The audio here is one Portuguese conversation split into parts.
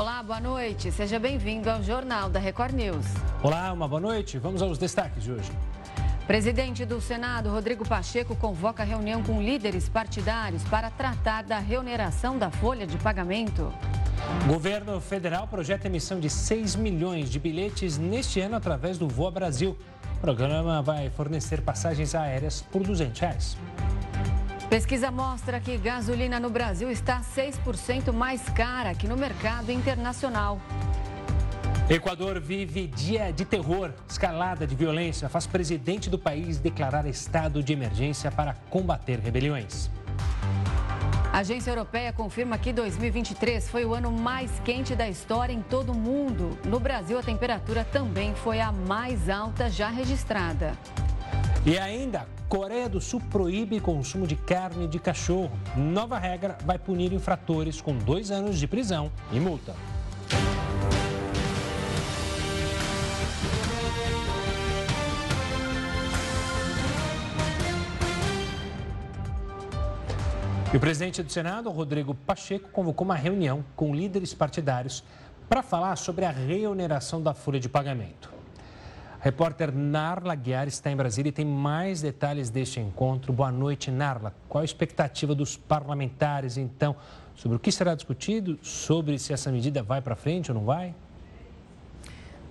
Olá, boa noite. Seja bem-vindo ao Jornal da Record News. Olá, uma boa noite. Vamos aos destaques de hoje. Presidente do Senado, Rodrigo Pacheco, convoca reunião com líderes partidários para tratar da reoneração da folha de pagamento. Governo federal projeta emissão de 6 milhões de bilhetes neste ano através do Voa Brasil. O programa vai fornecer passagens aéreas por 200 reais. Pesquisa mostra que gasolina no Brasil está 6% mais cara que no mercado internacional. Equador vive dia de terror. Escalada de violência faz presidente do país declarar estado de emergência para combater rebeliões. A agência europeia confirma que 2023 foi o ano mais quente da história em todo o mundo. No Brasil, a temperatura também foi a mais alta já registrada. E ainda, Coreia do Sul proíbe consumo de carne de cachorro. Nova regra vai punir infratores com dois anos de prisão e multa. E o presidente do Senado, Rodrigo Pacheco, convocou uma reunião com líderes partidários para falar sobre a reoneração da folha de pagamento. Repórter Narla Guiar está em Brasília e tem mais detalhes deste encontro. Boa noite, Narla. Qual a expectativa dos parlamentares, então, sobre o que será discutido, sobre se essa medida vai para frente ou não vai?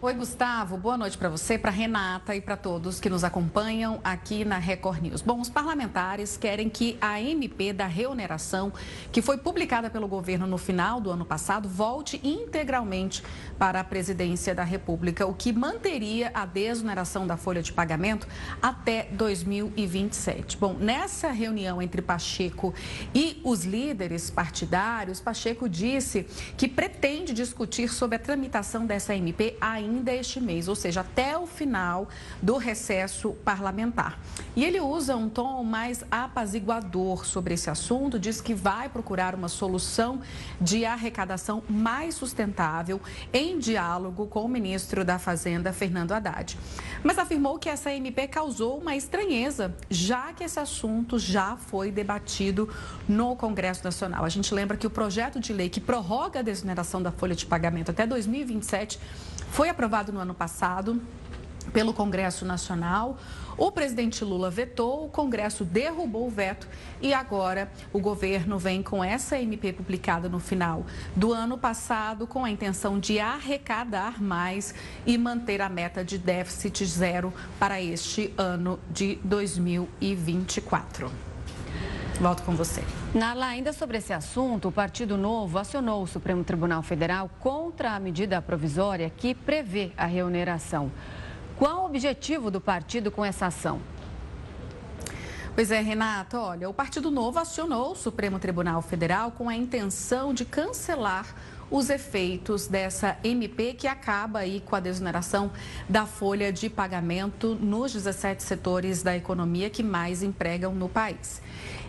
Oi, Gustavo. Boa noite para você, para Renata e para todos que nos acompanham aqui na Record News. Bom, os parlamentares querem que a MP da reoneração, que foi publicada pelo governo no final do ano passado, volte integralmente para a presidência da República, o que manteria a desoneração da folha de pagamento até 2027. Bom, nessa reunião entre Pacheco e os líderes partidários, Pacheco disse que pretende discutir sobre a tramitação dessa MP ainda ainda este mês, ou seja, até o final do recesso parlamentar. E ele usa um tom mais apaziguador sobre esse assunto, diz que vai procurar uma solução de arrecadação mais sustentável em diálogo com o ministro da Fazenda, Fernando Haddad. Mas afirmou que essa MP causou uma estranheza, já que esse assunto já foi debatido no Congresso Nacional. A gente lembra que o projeto de lei que prorroga a desoneração da folha de pagamento até 2027 foi aprovado no ano passado pelo Congresso Nacional. O presidente Lula vetou, o Congresso derrubou o veto e agora o governo vem com essa MP publicada no final do ano passado com a intenção de arrecadar mais e manter a meta de déficit zero para este ano de 2024. Volto com você. Nala, ainda sobre esse assunto, o Partido Novo acionou o Supremo Tribunal Federal contra a medida provisória que prevê a reoneração. Qual o objetivo do partido com essa ação? Pois é, Renata, olha, o Partido Novo acionou o Supremo Tribunal Federal com a intenção de cancelar os efeitos dessa MP que acaba aí com a desoneração da folha de pagamento nos 17 setores da economia que mais empregam no país.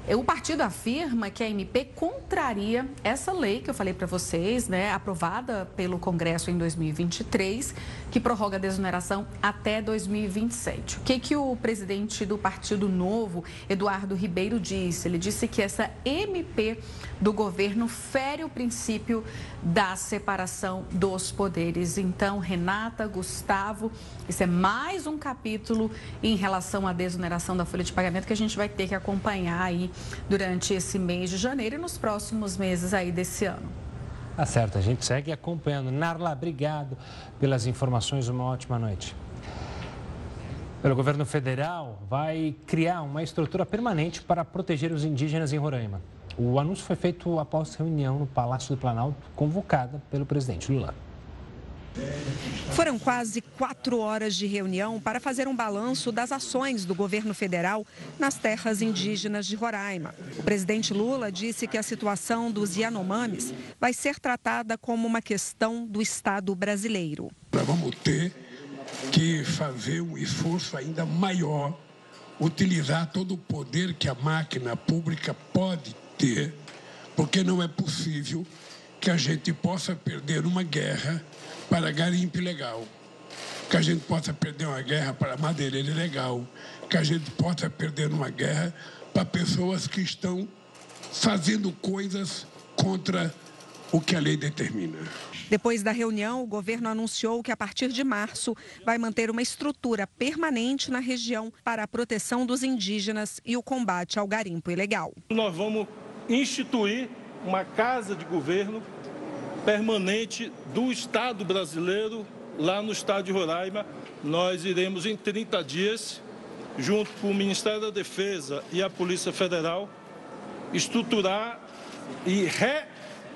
O partido afirma que a MP contraria essa lei que eu falei para vocês, né, aprovada pelo Congresso em 2023, que prorroga a desoneração até 2027. O que, que o presidente do Partido Novo, Eduardo Ribeiro, disse? Ele disse que essa MP do governo fere o princípio da separação dos poderes. Então, Renata, Gustavo, isso é mais um capítulo em relação à desoneração da folha de pagamento que a gente vai ter que acompanhar aí durante esse mês de janeiro e nos próximos meses aí desse ano. Tá certo, a gente segue acompanhando. Narla, obrigado pelas informações, uma ótima noite. O governo federal vai criar uma estrutura permanente para proteger os indígenas em Roraima. O anúncio foi feito após reunião no Palácio do Planalto, convocada pelo presidente Lula. Foram quase quatro horas de reunião para fazer um balanço das ações do governo federal nas terras indígenas de Roraima. O presidente Lula disse que a situação dos Yanomamis vai ser tratada como uma questão do Estado brasileiro. Nós vamos ter que fazer um esforço ainda maior, utilizar todo o poder que a máquina pública pode ter, porque não é possível que a gente possa perder uma guerra para garimpo ilegal, que a gente possa perder uma guerra para madeireira ilegal, que a gente possa perder uma guerra para pessoas que estão fazendo coisas contra o que a lei determina. Depois da reunião, o governo anunciou que a partir de março vai manter uma estrutura permanente na região para a proteção dos indígenas e o combate ao garimpo ilegal. Nós vamos instituir uma casa de governo permanente do Estado brasileiro lá no estado de Roraima. Nós iremos em 30 dias, junto com o Ministério da Defesa e a Polícia Federal, estruturar e re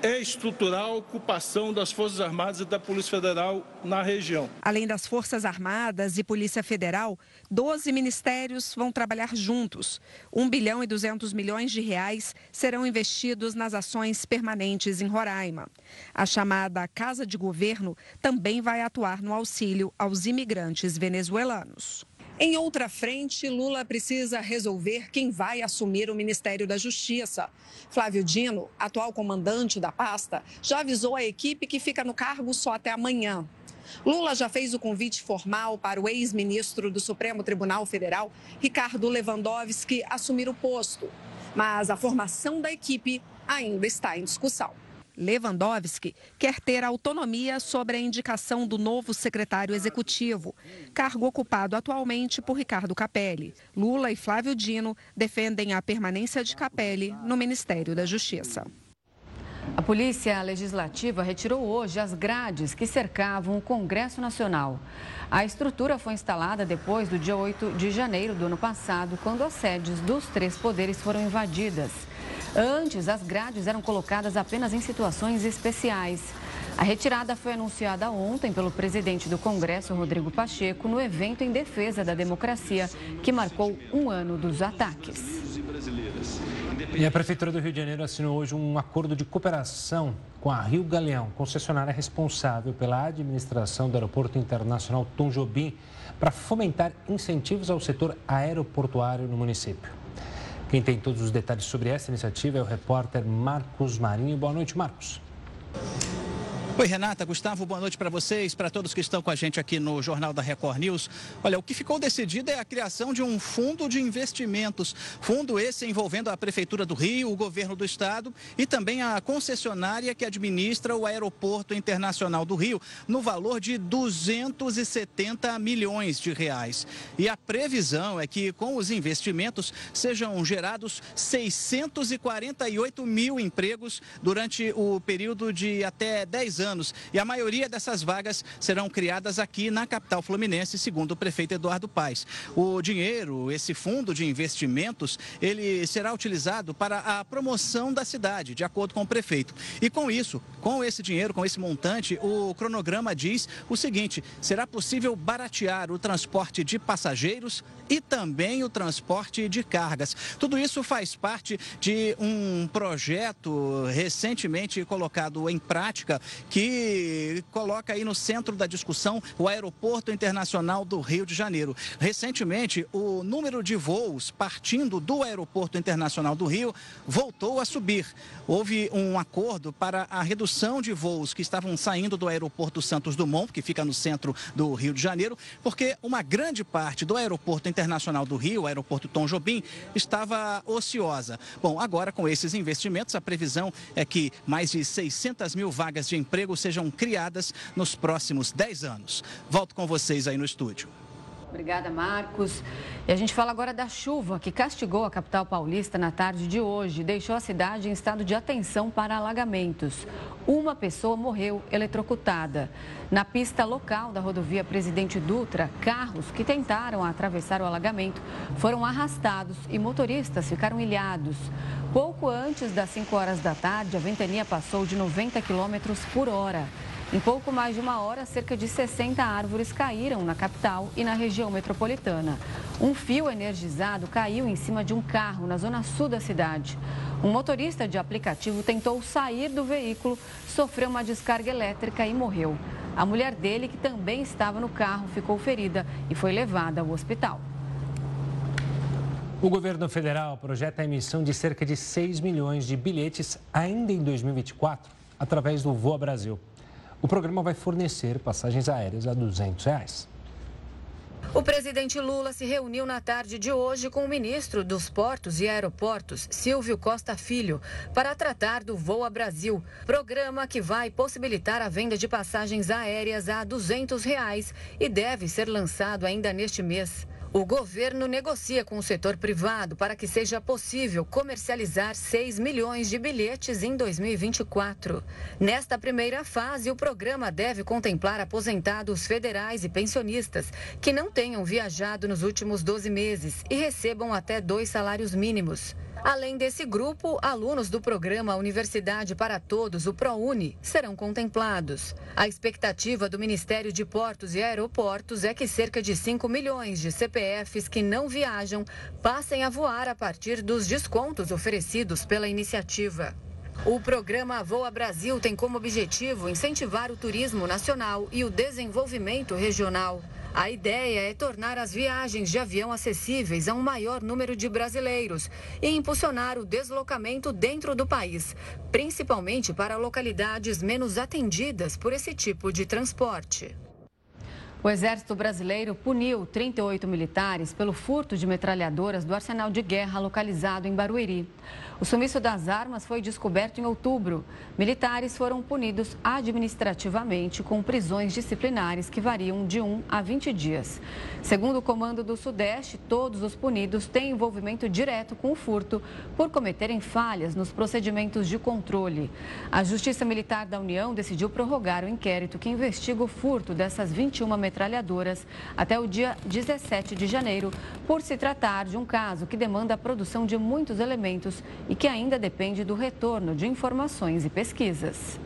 é estruturar a ocupação das Forças Armadas e da Polícia Federal na região. Além das Forças Armadas e Polícia Federal, 12 ministérios vão trabalhar juntos. 1 bilhão e 200 milhões de reais serão investidos nas ações permanentes em Roraima. A chamada Casa de Governo também vai atuar no auxílio aos imigrantes venezuelanos. Em outra frente, Lula precisa resolver quem vai assumir o Ministério da Justiça. Flávio Dino, atual comandante da pasta, já avisou a equipe que fica no cargo só até amanhã. Lula já fez o convite formal para o ex-ministro do Supremo Tribunal Federal, Ricardo Lewandowski, assumir o posto. Mas a formação da equipe ainda está em discussão. Lewandowski quer ter autonomia sobre a indicação do novo secretário executivo, cargo ocupado atualmente por Ricardo Capelli. Lula e Flávio Dino defendem a permanência de Capelli no Ministério da Justiça. A Polícia Legislativa retirou hoje as grades que cercavam o Congresso Nacional. A estrutura foi instalada depois do dia 8 de janeiro do ano passado, quando as sedes dos três poderes foram invadidas. Antes, as grades eram colocadas apenas em situações especiais. A retirada foi anunciada ontem pelo presidente do Congresso, Rodrigo Pacheco, no evento em defesa da democracia, que marcou um ano dos ataques. E a Prefeitura do Rio de Janeiro assinou hoje um acordo de cooperação com a Rio Galeão, concessionária responsável pela administração do Aeroporto Internacional Tom Jobim, para fomentar incentivos ao setor aeroportuário no município. Quem tem todos os detalhes sobre essa iniciativa é o repórter Marcos Marinho. Boa noite, Marcos. Oi, Renata, Gustavo, boa noite para vocês, para todos que estão com a gente aqui no Jornal da Record News. Olha, o que ficou decidido é a criação de um fundo de investimentos. Fundo esse envolvendo a Prefeitura do Rio, o governo do estado e também a concessionária que administra o Aeroporto Internacional do Rio, no valor de 270 milhões de reais. E a previsão é que com os investimentos sejam gerados 648 mil empregos durante o período de até 10 anos anos. E a maioria dessas vagas serão criadas aqui na capital fluminense, segundo o prefeito Eduardo Paes. O dinheiro, esse fundo de investimentos, ele será utilizado para a promoção da cidade, de acordo com o prefeito. E com isso, com esse dinheiro, com esse montante, o cronograma diz o seguinte: será possível baratear o transporte de passageiros e também o transporte de cargas. Tudo isso faz parte de um projeto recentemente colocado em prática que coloca aí no centro da discussão o Aeroporto Internacional do Rio de Janeiro. Recentemente, o número de voos partindo do Aeroporto Internacional do Rio voltou a subir. Houve um acordo para a redução de voos que estavam saindo do Aeroporto Santos Dumont, que fica no centro do Rio de Janeiro, porque uma grande parte do Aeroporto Internacional do Rio, o Aeroporto Tom Jobim, estava ociosa. Bom, agora com esses investimentos, a previsão é que mais de 600 mil vagas de emprego emprego sejam criadas nos próximos 10 anos. Volto com vocês aí no estúdio. Obrigada, Marcos. E a gente fala agora da chuva que castigou a capital paulista na tarde de hoje. Deixou a cidade em estado de atenção para alagamentos. Uma pessoa morreu eletrocutada. Na pista local da rodovia Presidente Dutra, carros que tentaram atravessar o alagamento foram arrastados e motoristas ficaram ilhados. Pouco antes das 5 horas da tarde, a ventania passou de 90 km por hora. Em pouco mais de uma hora, cerca de 60 árvores caíram na capital e na região metropolitana. Um fio energizado caiu em cima de um carro na zona sul da cidade. Um motorista de aplicativo tentou sair do veículo, sofreu uma descarga elétrica e morreu. A mulher dele, que também estava no carro, ficou ferida e foi levada ao hospital. O governo federal projeta a emissão de cerca de 6 milhões de bilhetes ainda em 2024 através do Voa Brasil. O programa vai fornecer passagens aéreas a 200 reais. O presidente Lula se reuniu na tarde de hoje com o ministro dos Portos e Aeroportos, Silvio Costa Filho, para tratar do Voa Brasil, programa que vai possibilitar a venda de passagens aéreas a 200 reais e deve ser lançado ainda neste mês. O governo negocia com o setor privado para que seja possível comercializar 6 milhões de bilhetes em 2024. Nesta primeira fase, o programa deve contemplar aposentados federais e pensionistas que não tenham viajado nos últimos 12 meses e recebam até dois salários mínimos. Além desse grupo, alunos do programa Universidade para Todos, o ProUni, serão contemplados. A expectativa do Ministério de Portos e Aeroportos é que cerca de 5 milhões de CPFs que não viajam passem a voar a partir dos descontos oferecidos pela iniciativa. O programa Voa Brasil tem como objetivo incentivar o turismo nacional e o desenvolvimento regional. A ideia é tornar as viagens de avião acessíveis a um maior número de brasileiros e impulsionar o deslocamento dentro do país, principalmente para localidades menos atendidas por esse tipo de transporte. O Exército Brasileiro puniu 38 militares pelo furto de metralhadoras do arsenal de guerra localizado em Barueri. O sumiço das armas foi descoberto em outubro. Militares foram punidos administrativamente com prisões disciplinares que variam de 1 a 20 dias. Segundo o Comando do Sudeste, todos os punidos têm envolvimento direto com o furto por cometerem falhas nos procedimentos de controle. A Justiça Militar da União decidiu prorrogar o inquérito que investiga o furto dessas 21 metralhadoras até o dia 17 de janeiro, por se tratar de um caso que demanda a produção de muitos elementos e que ainda depende do retorno de informações e pesquisas.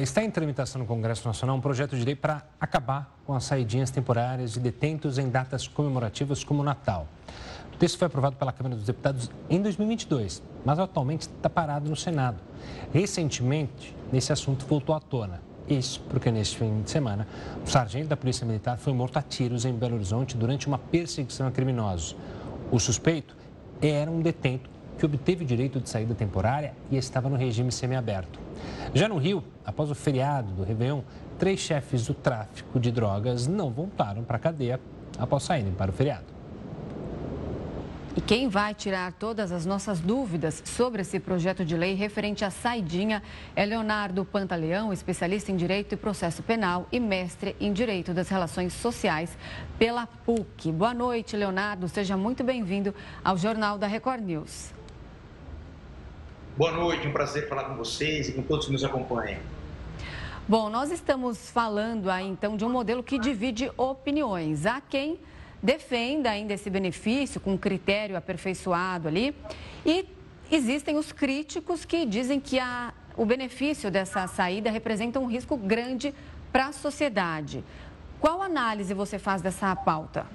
Está em tramitação no Congresso Nacional um projeto de lei para acabar com as saidinhas temporárias de detentos em datas comemorativas como Natal. O texto foi aprovado pela Câmara dos Deputados em 2022, mas atualmente está parado no Senado. Recentemente, nesse assunto voltou à tona. Isso porque neste fim de semana, um sargento da Polícia Militar foi morto a tiros em Belo Horizonte durante uma perseguição a criminosos. O suspeito era um detento que obteve o direito de saída temporária e estava no regime semiaberto. Já no Rio, após o feriado do Réveillon, três chefes do tráfico de drogas não voltaram para a cadeia após saírem para o feriado. E quem vai tirar todas as nossas dúvidas sobre esse projeto de lei referente à saidinha é Leonardo Pantaleão, especialista em Direito e Processo Penal e mestre em Direito das Relações Sociais pela PUC. Boa noite, Leonardo. Seja muito bem-vindo ao Jornal da Record News. Boa noite, um prazer falar com vocês e com todos que nos acompanham. Bom, nós estamos falando aí então de um modelo que divide opiniões. Há quem defenda ainda esse benefício com critério aperfeiçoado ali. E existem os críticos que dizem que a, o benefício dessa saída representa um risco grande para a sociedade. Qual análise você faz dessa pauta?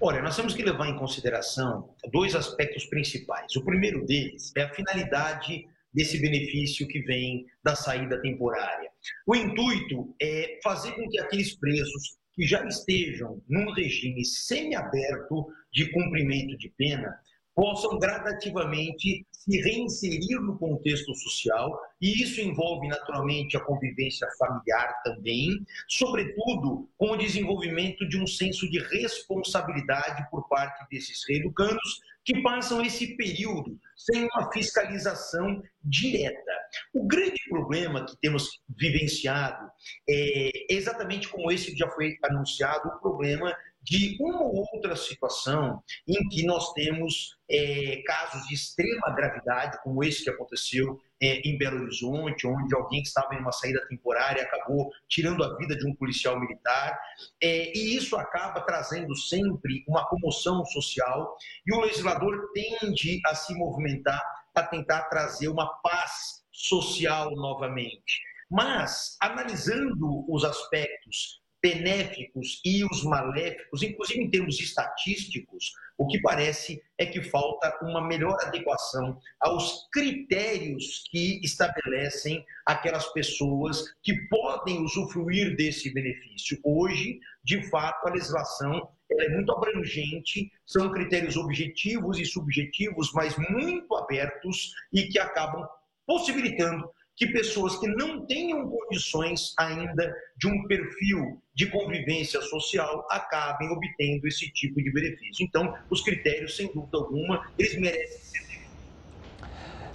Olha, nós temos que levar em consideração dois aspectos principais. O primeiro deles é a finalidade desse benefício que vem da saída temporária. O intuito é fazer com que aqueles presos que já estejam num regime semiaberto de cumprimento de pena possam gradativamente se reinserir no contexto social, e isso envolve naturalmente a convivência familiar também, sobretudo com o desenvolvimento de um senso de responsabilidade por parte desses reeducandos que passam esse período sem uma fiscalização direta. O grande problema que temos vivenciado é exatamente como esse já foi anunciado, o problema de uma ou outra situação em que nós temos é, casos de extrema gravidade, como esse que aconteceu é, em Belo Horizonte, onde alguém que estava em uma saída temporária acabou tirando a vida de um policial militar, é, e isso acaba trazendo sempre uma comoção social, e o legislador tende a se movimentar para tentar trazer uma paz social novamente. Mas, analisando os aspectos benéficos e os maléficos, inclusive em termos estatísticos, o que parece é que falta uma melhor adequação aos critérios que estabelecem aquelas pessoas que podem usufruir desse benefício. Hoje, de fato, a legislação é muito abrangente, são critérios objetivos e subjetivos, mas muito abertos e que acabam possibilitando que pessoas que não tenham condições ainda de um perfil de convivência social acabem obtendo esse tipo de benefício. Então, os critérios, sem dúvida alguma, eles merecem ser.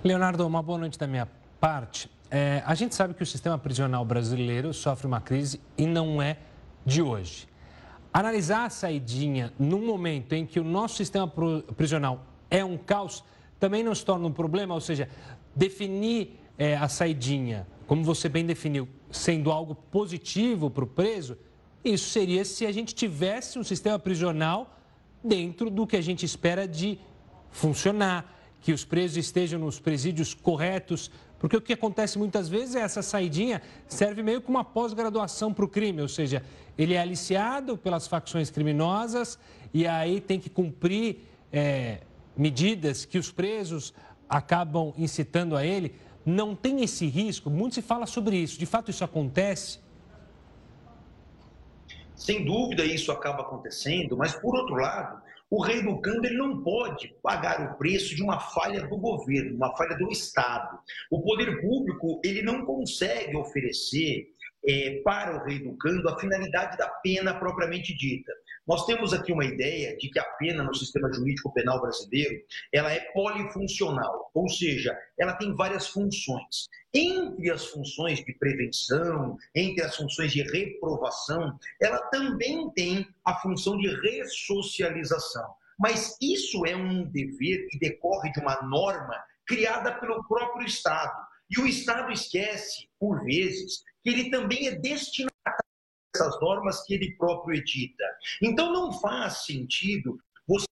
Leonardo, uma boa noite da minha parte. É, a gente sabe que o sistema prisional brasileiro sofre uma crise e não é de hoje. Analisar a saidinha num momento em que o nosso sistema prisional é um caos também não se torna um problema, ou seja, definir é, a saidinha, como você bem definiu, sendo algo positivo para o preso, isso seria se a gente tivesse um sistema prisional dentro do que a gente espera de funcionar, que os presos estejam nos presídios corretos, porque o que acontece muitas vezes é essa saidinha serve meio como uma pós-graduação para o crime, ou seja, ele é aliciado pelas facções criminosas e aí tem que cumprir é, medidas que os presos acabam incitando a ele não tem esse risco? Muito se fala sobre isso. De fato, isso acontece? Sem dúvida, isso acaba acontecendo, mas, por outro lado, o rei do Cando ele não pode pagar o preço de uma falha do governo, uma falha do Estado. O poder público ele não consegue oferecer é, para o rei do Cando a finalidade da pena propriamente dita. Nós temos aqui uma ideia de que a pena no sistema jurídico penal brasileiro, ela é polifuncional, ou seja, ela tem várias funções. Entre as funções de prevenção, entre as funções de reprovação, ela também tem a função de ressocialização. Mas isso é um dever que decorre de uma norma criada pelo próprio Estado. E o Estado esquece, por vezes, que ele também é destinado essas normas que ele próprio edita. Então, não faz sentido você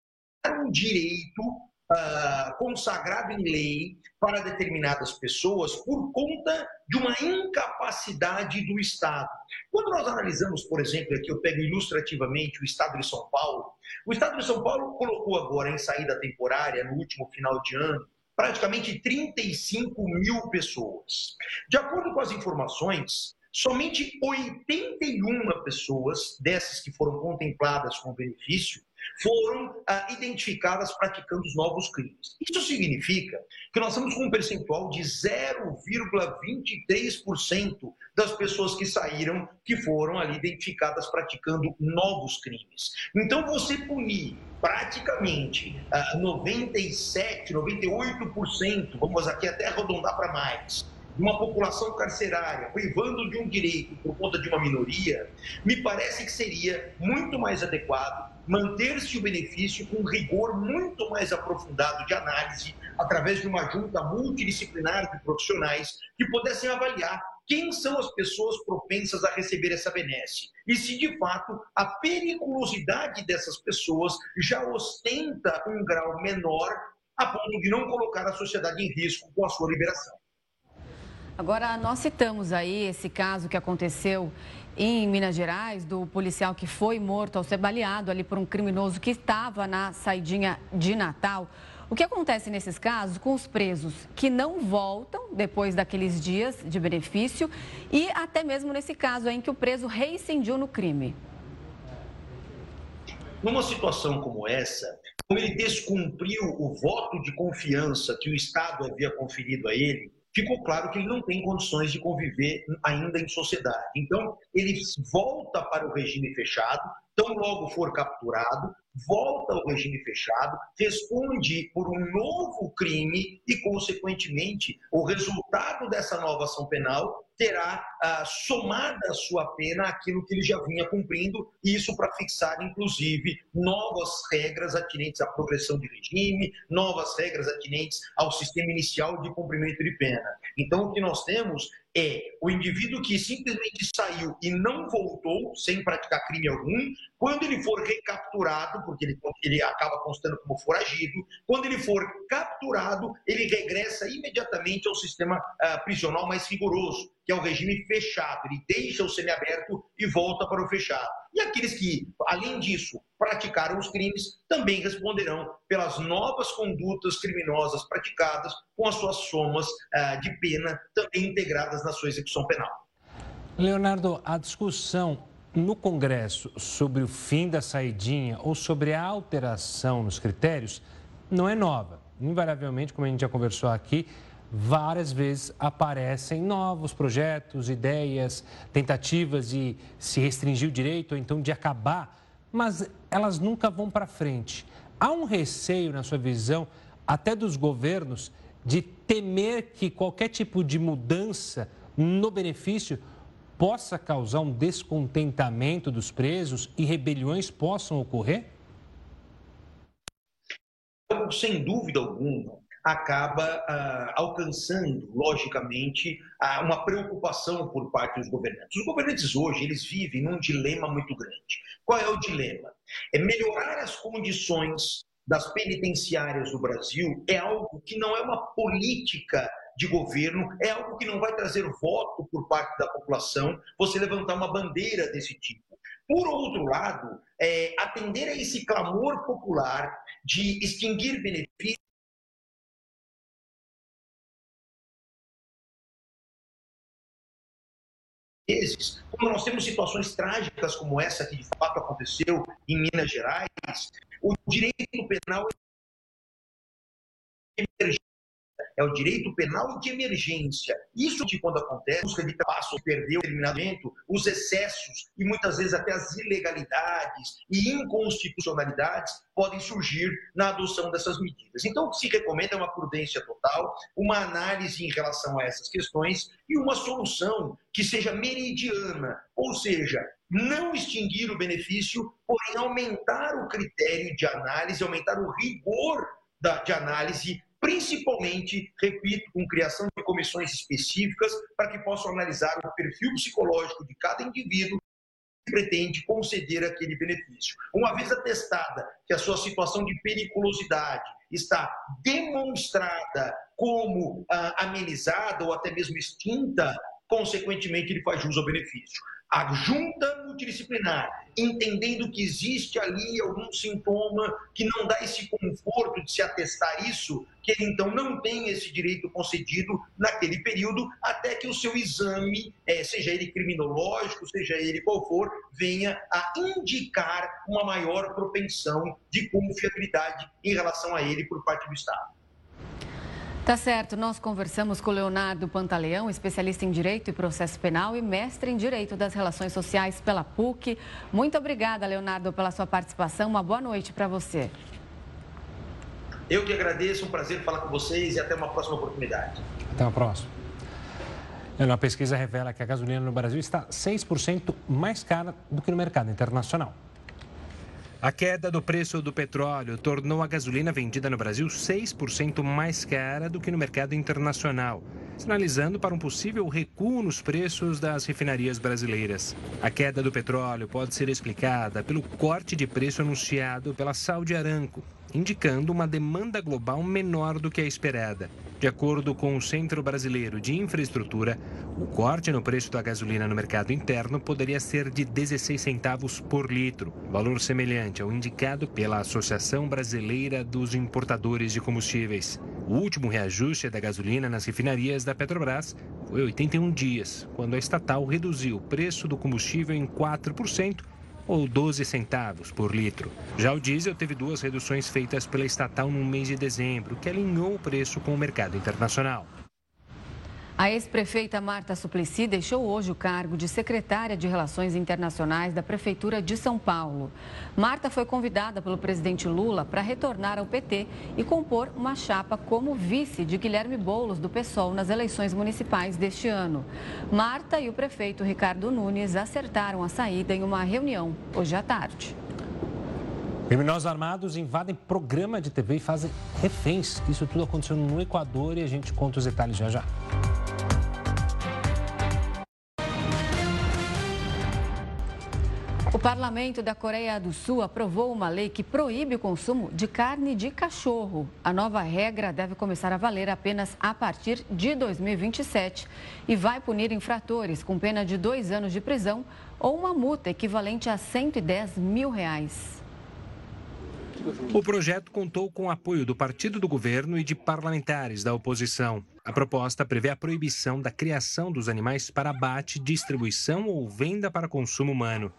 dar um direito uh, consagrado em lei para determinadas pessoas por conta de uma incapacidade do Estado. Quando nós analisamos, por exemplo, aqui eu pego ilustrativamente o Estado de São Paulo, o Estado de São Paulo colocou agora em saída temporária, no último final de ano, praticamente 35 mil pessoas. De acordo com as informações, Somente 81 pessoas, dessas que foram contempladas com benefício, foram ah, identificadas praticando os novos crimes. Isso significa que nós estamos com um percentual de 0,23% das pessoas que saíram que foram ali identificadas praticando novos crimes. Então, você punir praticamente ah, 97, 98%, vamos aqui até arredondar para mais, uma população carcerária, privando de um direito por conta de uma minoria, me parece que seria muito mais adequado manter-se o benefício com rigor muito mais aprofundado de análise, através de uma junta multidisciplinar de profissionais que pudessem avaliar quem são as pessoas propensas a receber essa benesse e se de fato a periculosidade dessas pessoas já ostenta um grau menor a ponto de não colocar a sociedade em risco com a sua liberação. Agora, nós citamos aí esse caso que aconteceu em Minas Gerais, do policial que foi morto ao ser baleado ali por um criminoso que estava na saidinha de Natal. O que acontece nesses casos com os presos que não voltam depois daqueles dias de benefício e até mesmo nesse caso em que o preso reincidiu no crime? Numa situação como essa, como ele descumpriu o voto de confiança que o Estado havia conferido a ele, ficou claro que ele não tem condições de conviver ainda em sociedade. Então, ele volta para o regime fechado, tão logo for capturado, volta ao regime fechado, responde por um novo crime e, consequentemente, o resultado dessa nova ação penal terá ah, somada sua pena aquilo que ele já vinha cumprindo, isso para fixar, inclusive, novas regras atinentes à progressão de regime, novas regras atinentes ao sistema inicial de cumprimento de pena. Então, o que nós temos é o indivíduo que simplesmente saiu e não voltou sem praticar crime algum, quando ele for recapturado, porque ele, ele acaba constando como foragido, quando ele for capturado, ele regressa imediatamente ao sistema uh, prisional mais rigoroso, que é o regime fechado. Ele deixa o semiaberto e volta para o fechado. E aqueles que, além disso, praticaram os crimes também responderão pelas novas condutas criminosas praticadas com as suas somas uh, de pena também integradas na sua execução penal. Leonardo, a discussão no Congresso sobre o fim da saidinha ou sobre a alteração nos critérios não é nova. Invariavelmente, como a gente já conversou aqui, várias vezes aparecem novos projetos, ideias, tentativas de se restringir o direito ou então de acabar, mas elas nunca vão para frente. Há um receio, na sua visão, até dos governos, de temer que qualquer tipo de mudança no benefício possa causar um descontentamento dos presos e rebeliões possam ocorrer? Sem dúvida alguma, acaba ah, alcançando, logicamente, ah, uma preocupação por parte dos governantes. Os governantes hoje, eles vivem num dilema muito grande. Qual é o dilema? É melhorar as condições das penitenciárias do Brasil é algo que não é uma política de governo, é algo que não vai trazer voto por parte da população, você levantar uma bandeira desse tipo. Por outro lado, é, atender a esse clamor popular de extinguir benefícios quando nós temos situações trágicas como essa que de fato aconteceu em Minas Gerais, o direito penal é o direito penal de emergência. Isso de quando acontece, busca de passo, perder o determinamento, os excessos e muitas vezes até as ilegalidades e inconstitucionalidades podem surgir na adoção dessas medidas. Então, o que se recomenda é uma prudência total, uma análise em relação a essas questões e uma solução que seja meridiana, ou seja, não extinguir o benefício, porém aumentar o critério de análise, aumentar o rigor da, de análise principalmente, repito, com criação de comissões específicas para que possam analisar o perfil psicológico de cada indivíduo que pretende conceder aquele benefício. Uma vez atestada que a sua situação de periculosidade está demonstrada como ah, amenizada ou até mesmo extinta, consequentemente ele faz jus ao benefício a junta multidisciplinar, entendendo que existe ali algum sintoma que não dá esse conforto de se atestar isso, que ele então não tem esse direito concedido naquele período, até que o seu exame, é, seja ele criminológico, seja ele qual for, venha a indicar uma maior propensão de confiabilidade em relação a ele por parte do Estado. Tá certo, nós conversamos com Leonardo Pantaleão, especialista em Direito e Processo Penal e mestre em Direito das Relações Sociais pela PUC. Muito obrigada, Leonardo, pela sua participação. Uma boa noite para você. Eu que agradeço, um prazer falar com vocês e até uma próxima oportunidade. Até a próxima. Uma pesquisa revela que a gasolina no Brasil está 6% mais cara do que no mercado internacional. A queda do preço do petróleo tornou a gasolina vendida no Brasil 6% mais cara do que no mercado internacional, sinalizando para um possível recuo nos preços das refinarias brasileiras. A queda do petróleo pode ser explicada pelo corte de preço anunciado pela Saudi Aramco, indicando uma demanda global menor do que a esperada. De acordo com o Centro Brasileiro de Infraestrutura, o corte no preço da gasolina no mercado interno poderia ser de 16 centavos por litro, valor semelhante ao indicado pela Associação Brasileira dos Importadores de Combustíveis. O último reajuste da gasolina nas refinarias da Petrobras foi 81 dias, quando a estatal reduziu o preço do combustível em 4% ou 12 centavos por litro. Já o diesel teve duas reduções feitas pela estatal no mês de dezembro, que alinhou o preço com o mercado internacional. A ex-prefeita Marta Suplicy deixou hoje o cargo de secretária de Relações Internacionais da Prefeitura de São Paulo. Marta foi convidada pelo presidente Lula para retornar ao PT e compor uma chapa como vice de Guilherme Boulos, do PSOL, nas eleições municipais deste ano. Marta e o prefeito Ricardo Nunes acertaram a saída em uma reunião hoje à tarde. Criminosos armados invadem programa de TV e fazem reféns. Isso tudo aconteceu no Equador e a gente conta os detalhes já já. O parlamento da Coreia do Sul aprovou uma lei que proíbe o consumo de carne de cachorro. A nova regra deve começar a valer apenas a partir de 2027 e vai punir infratores com pena de dois anos de prisão ou uma multa equivalente a 110 mil reais. O projeto contou com o apoio do partido do governo e de parlamentares da oposição. A proposta prevê a proibição da criação dos animais para abate, distribuição ou venda para consumo humano.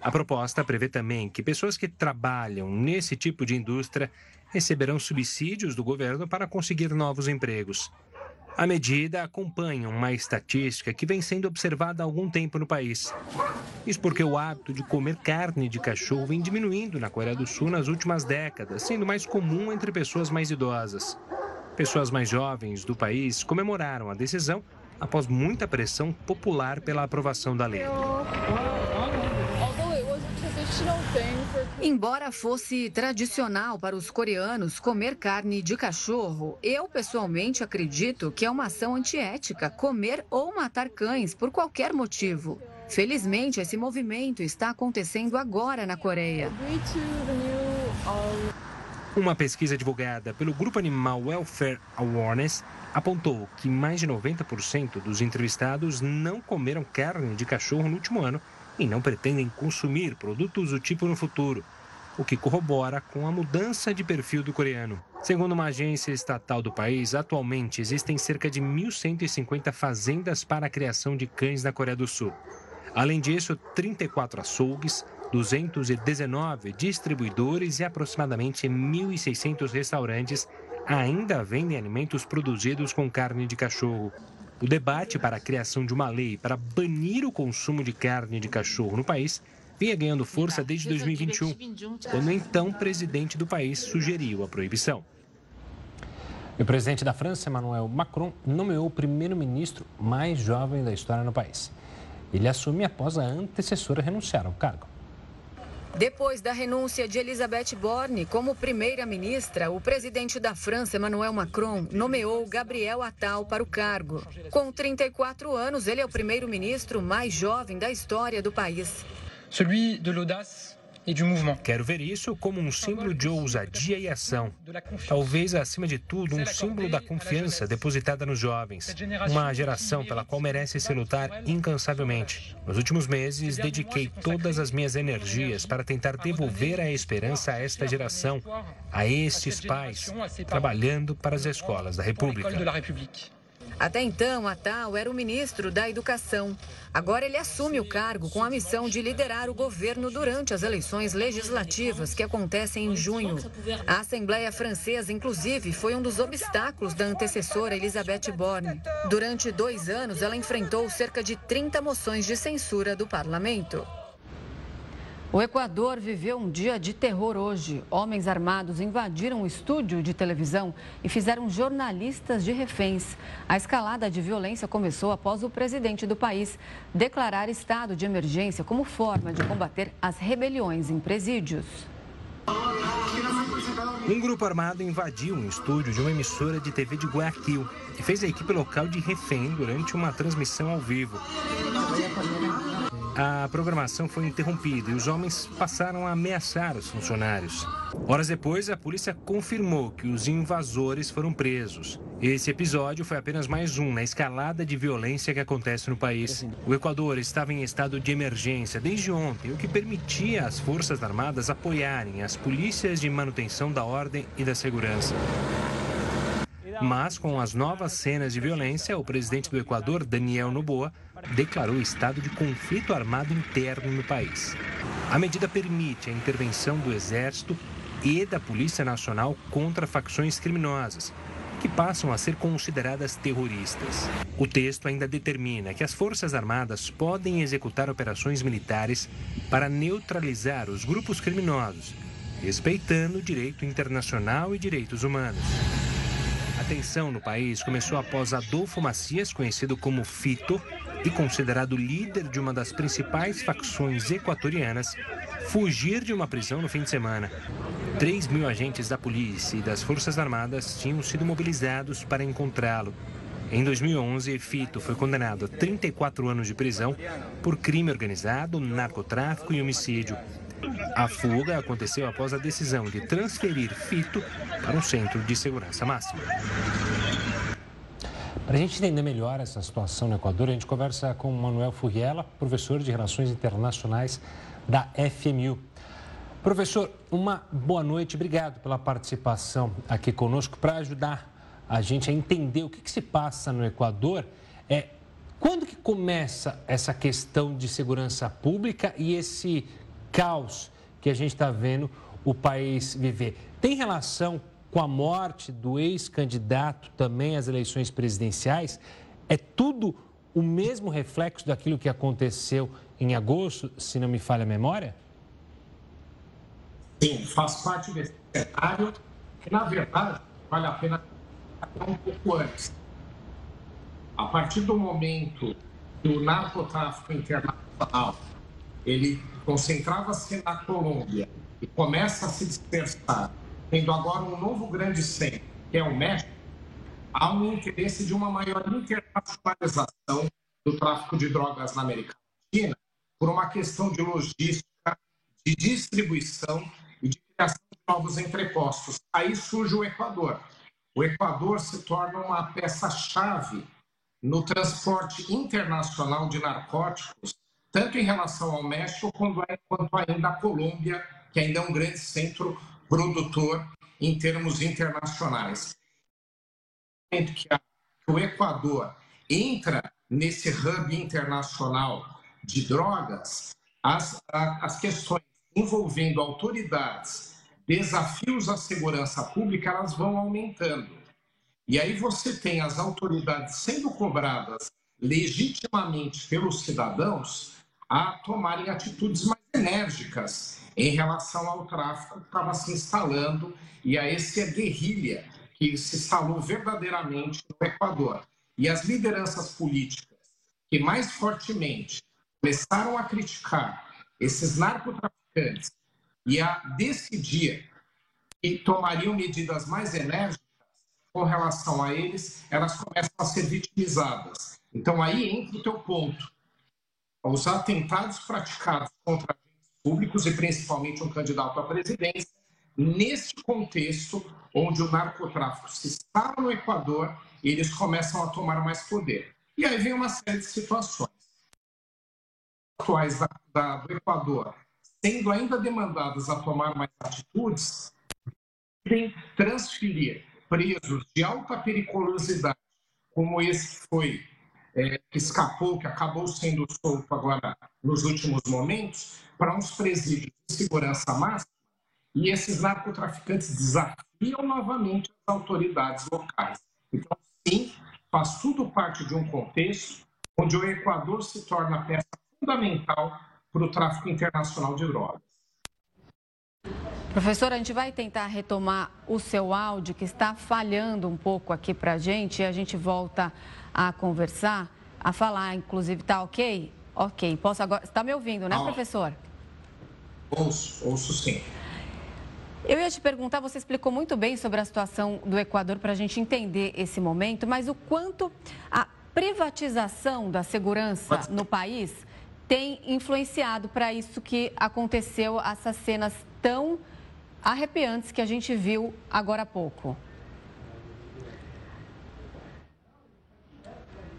A proposta prevê também que pessoas que trabalham nesse tipo de indústria receberão subsídios do governo para conseguir novos empregos. A medida acompanha uma estatística que vem sendo observada há algum tempo no país. Isso porque o hábito de comer carne de cachorro vem diminuindo na Coreia do Sul nas últimas décadas, sendo mais comum entre pessoas mais idosas. Pessoas mais jovens do país comemoraram a decisão após muita pressão popular pela aprovação da lei. Embora fosse tradicional para os coreanos comer carne de cachorro, eu pessoalmente acredito que é uma ação antiética comer ou matar cães por qualquer motivo. Felizmente, esse movimento está acontecendo agora na Coreia. Uma pesquisa divulgada pelo Grupo Animal Welfare Awareness apontou que mais de 90% dos entrevistados não comeram carne de cachorro no último ano e não pretendem consumir produtos do tipo no futuro, o que corrobora com a mudança de perfil do coreano. Segundo uma agência estatal do país, atualmente existem cerca de 1.150 fazendas para a criação de cães na Coreia do Sul. Além disso, 34 açougues, 219 distribuidores e aproximadamente 1.600 restaurantes ainda vendem alimentos produzidos com carne de cachorro. O debate para a criação de uma lei para banir o consumo de carne de cachorro no país vinha ganhando força desde 2021, quando o então presidente do país sugeriu a proibição. o presidente da França, Emmanuel Macron, nomeou o primeiro-ministro mais jovem da história no país. Ele assume após a antecessora renunciar ao cargo. Depois da renúncia de Elisabeth Borne como primeira-ministra, o presidente da França, Emmanuel Macron, nomeou Gabriel Attal para o cargo. Com 34 anos, ele é o primeiro-ministro mais jovem da história do país. Celui de l'audace Quero ver isso como um símbolo de ousadia e ação. Talvez, acima de tudo, um símbolo da confiança depositada nos jovens. Uma geração pela qual merece se lutar incansavelmente. Nos últimos meses, dediquei todas as minhas energias para tentar devolver a esperança a esta geração, a estes pais, trabalhando para as escolas da República. Até então, Attal era o ministro da Educação. Agora ele assume o cargo com a missão de liderar o governo durante as eleições legislativas que acontecem em junho. A Assembleia Francesa, inclusive, foi um dos obstáculos da antecessora Elisabeth Borne. Durante dois anos, ela enfrentou cerca de 30 moções de censura do parlamento. O Equador viveu um dia de terror hoje. Homens armados invadiram um estúdio de televisão e fizeram jornalistas de reféns. A escalada de violência começou após o presidente do país declarar estado de emergência como forma de combater as rebeliões em presídios. Um grupo armado invadiu um estúdio de uma emissora de TV de Guayaquil e fez a equipe local de refém durante uma transmissão ao vivo. A programação foi interrompida e os homens passaram a ameaçar os funcionários. Horas depois, a polícia confirmou que os invasores foram presos. Esse episódio foi apenas mais um na escalada de violência que acontece no país. O Equador estava em estado de emergência desde ontem, o que permitia às Forças Armadas apoiarem as polícias de manutenção da ordem e da segurança. Mas, com as novas cenas de violência, o presidente do Equador, Daniel Noboa, declarou estado de conflito armado interno no país. A medida permite a intervenção do Exército e da Polícia Nacional contra facções criminosas, que passam a ser consideradas terroristas. O texto ainda determina que as Forças Armadas podem executar operações militares para neutralizar os grupos criminosos, respeitando o direito internacional e direitos humanos. A tensão no país começou após Adolfo Macias, conhecido como Fito, e considerado líder de uma das principais facções equatorianas, fugir de uma prisão no fim de semana. 3 mil agentes da polícia e das Forças Armadas tinham sido mobilizados para encontrá-lo. Em 2011, Fito foi condenado a 34 anos de prisão por crime organizado, narcotráfico e homicídio. A fuga aconteceu após a decisão de transferir Fito para um centro de segurança máxima. Para a gente entender melhor essa situação no Equador, a gente conversa com Manuel Furriela, professor de Relações Internacionais da FMU. Professor, uma boa noite, obrigado pela participação aqui conosco para ajudar a gente a entender o que, que se passa no Equador. É, quando que começa essa questão de segurança pública e esse caos que a gente está vendo o país viver. Tem relação com a morte do ex-candidato também às eleições presidenciais? É tudo o mesmo reflexo daquilo que aconteceu em agosto, se não me falha a memória? Sim, faz parte desse cenário que, na verdade, vale a pena um pouco antes. A partir do momento que o narcotráfico internacional ele concentrava-se na Colômbia e começa a se dispersar, tendo agora um novo grande centro, que é o México, há um interesse de uma maior internacionalização do tráfico de drogas na América Latina por uma questão de logística, de distribuição e de criação de novos entrepostos. Aí surge o Equador. O Equador se torna uma peça-chave no transporte internacional de narcóticos, tanto em relação ao México quanto ainda a Colômbia, que ainda é um grande centro produtor em termos internacionais. Que o Equador entra nesse hub internacional de drogas, as, as questões envolvendo autoridades, desafios à segurança pública, elas vão aumentando. E aí você tem as autoridades sendo cobradas legitimamente pelos cidadãos a tomarem atitudes mais enérgicas em relação ao tráfico que estava se instalando e a essa guerrilha que se instalou verdadeiramente no Equador. E as lideranças políticas que mais fortemente começaram a criticar esses narcotraficantes e a decidir que tomariam medidas mais enérgicas com relação a eles, elas começam a ser vitimizadas. Então aí entra o teu ponto. Os atentados praticados contra públicos e principalmente um candidato à presidência, neste contexto onde o narcotráfico se instala no Equador, eles começam a tomar mais poder. E aí vem uma série de situações atuais da, da, do Equador, sendo ainda demandadas a tomar mais atitudes, tem transferir presos de alta periculosidade, como esse que foi, é, que escapou, que acabou sendo solto agora nos últimos momentos, para uns presídios de segurança máxima, e esses narcotraficantes desafiam novamente as autoridades locais. Então, sim, faz tudo parte de um contexto onde o Equador se torna peça fundamental para o tráfico internacional de drogas. Professor, a gente vai tentar retomar o seu áudio, que está falhando um pouco aqui para a gente, e a gente volta a conversar, a falar, inclusive, tá ok? Ok, posso agora. Está me ouvindo, né, ah, professor? Ouço, ouço sim. Eu ia te perguntar, você explicou muito bem sobre a situação do Equador para a gente entender esse momento, mas o quanto a privatização da segurança no país tem influenciado para isso que aconteceu, essas cenas tão arrepiantes que a gente viu agora há pouco.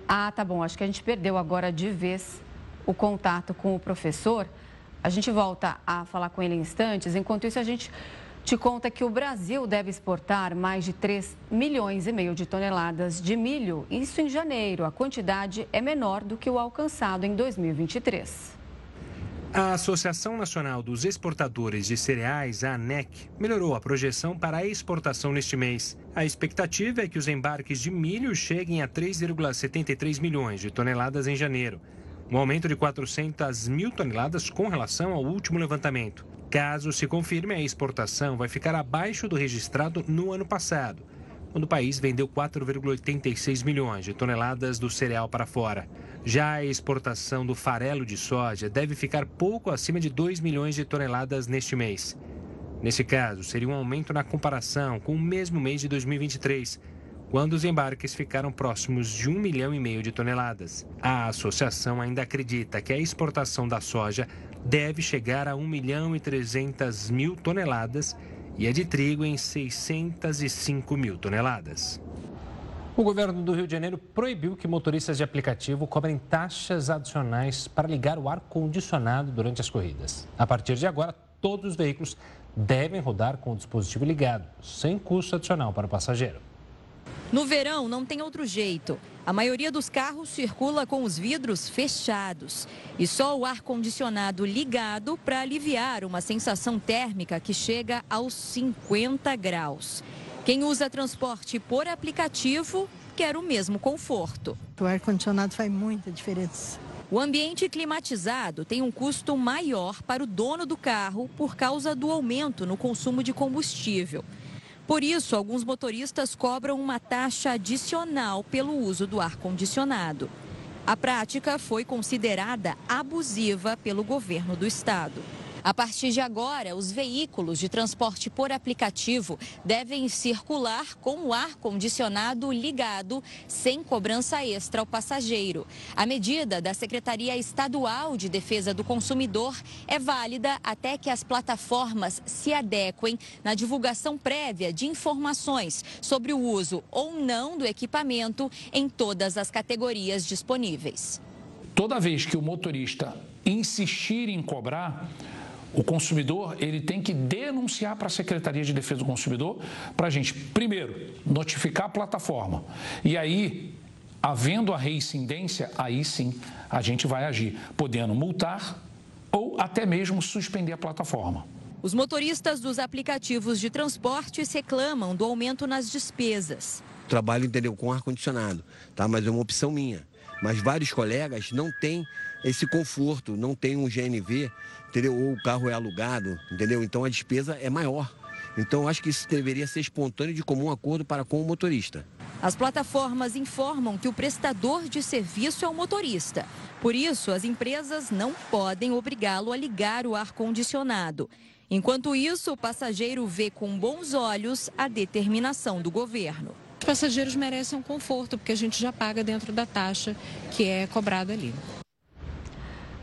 Ah, tá bom. Acho que a gente perdeu agora de vez o contato com o professor. A gente volta a falar com ele em instantes. Enquanto isso, a gente te conta que o Brasil deve exportar mais de 3 milhões e meio de toneladas de milho. Isso em janeiro. A quantidade é menor do que o alcançado em 2023. A Associação Nacional dos Exportadores de Cereais, a ANEC, melhorou a projeção para a exportação neste mês. A expectativa é que os embarques de milho cheguem a 3,73 milhões de toneladas em janeiro, um aumento de 400 mil toneladas com relação ao último levantamento. Caso se confirme, a exportação vai ficar abaixo do registrado no ano passado, quando o país vendeu 4,86 milhões de toneladas do cereal para fora. Já a exportação do farelo de soja deve ficar pouco acima de 2 milhões de toneladas neste mês. Nesse caso, seria um aumento na comparação com o mesmo mês de 2023, quando os embarques ficaram próximos de 1 milhão e meio de toneladas. A associação ainda acredita que a exportação da soja deve chegar a 1 milhão e 300 mil toneladas e a de trigo em 605 mil toneladas. O governo do Rio de Janeiro proibiu que motoristas de aplicativo cobrem taxas adicionais para ligar o ar-condicionado durante as corridas. A partir de agora, todos os veículos devem rodar com o dispositivo ligado, sem custo adicional para o passageiro. No verão, não tem outro jeito. A maioria dos carros circula com os vidros fechados e só o ar-condicionado ligado para aliviar uma sensação térmica que chega aos 50 graus. Quem usa transporte por aplicativo quer o mesmo conforto. O ar-condicionado faz muita diferença. O ambiente climatizado tem um custo maior para o dono do carro por causa do aumento no consumo de combustível. Por isso, alguns motoristas cobram uma taxa adicional pelo uso do ar-condicionado. A prática foi considerada abusiva pelo governo do estado. A partir de agora, os veículos de transporte por aplicativo devem circular com o ar-condicionado ligado, sem cobrança extra ao passageiro. A medida da Secretaria Estadual de Defesa do Consumidor é válida até que as plataformas se adequem na divulgação prévia de informações sobre o uso ou não do equipamento em todas as categorias disponíveis. Toda vez que o motorista insistir em cobrar, o consumidor ele tem que denunciar para a Secretaria de Defesa do Consumidor para a gente, primeiro, notificar a plataforma. E aí, havendo a reincidência, aí sim a gente vai agir, podendo multar ou até mesmo suspender a plataforma. Os motoristas dos aplicativos de transportes reclamam do aumento nas despesas. Trabalho, entendeu, com ar-condicionado, tá? mas é uma opção minha. Mas vários colegas não têm esse conforto, não tem um GNV, entendeu? Ou o carro é alugado, entendeu? Então a despesa é maior. Então acho que isso deveria ser espontâneo de comum acordo para com o motorista. As plataformas informam que o prestador de serviço é o motorista. Por isso, as empresas não podem obrigá-lo a ligar o ar-condicionado. Enquanto isso, o passageiro vê com bons olhos a determinação do governo. Os passageiros merecem um conforto, porque a gente já paga dentro da taxa que é cobrada ali.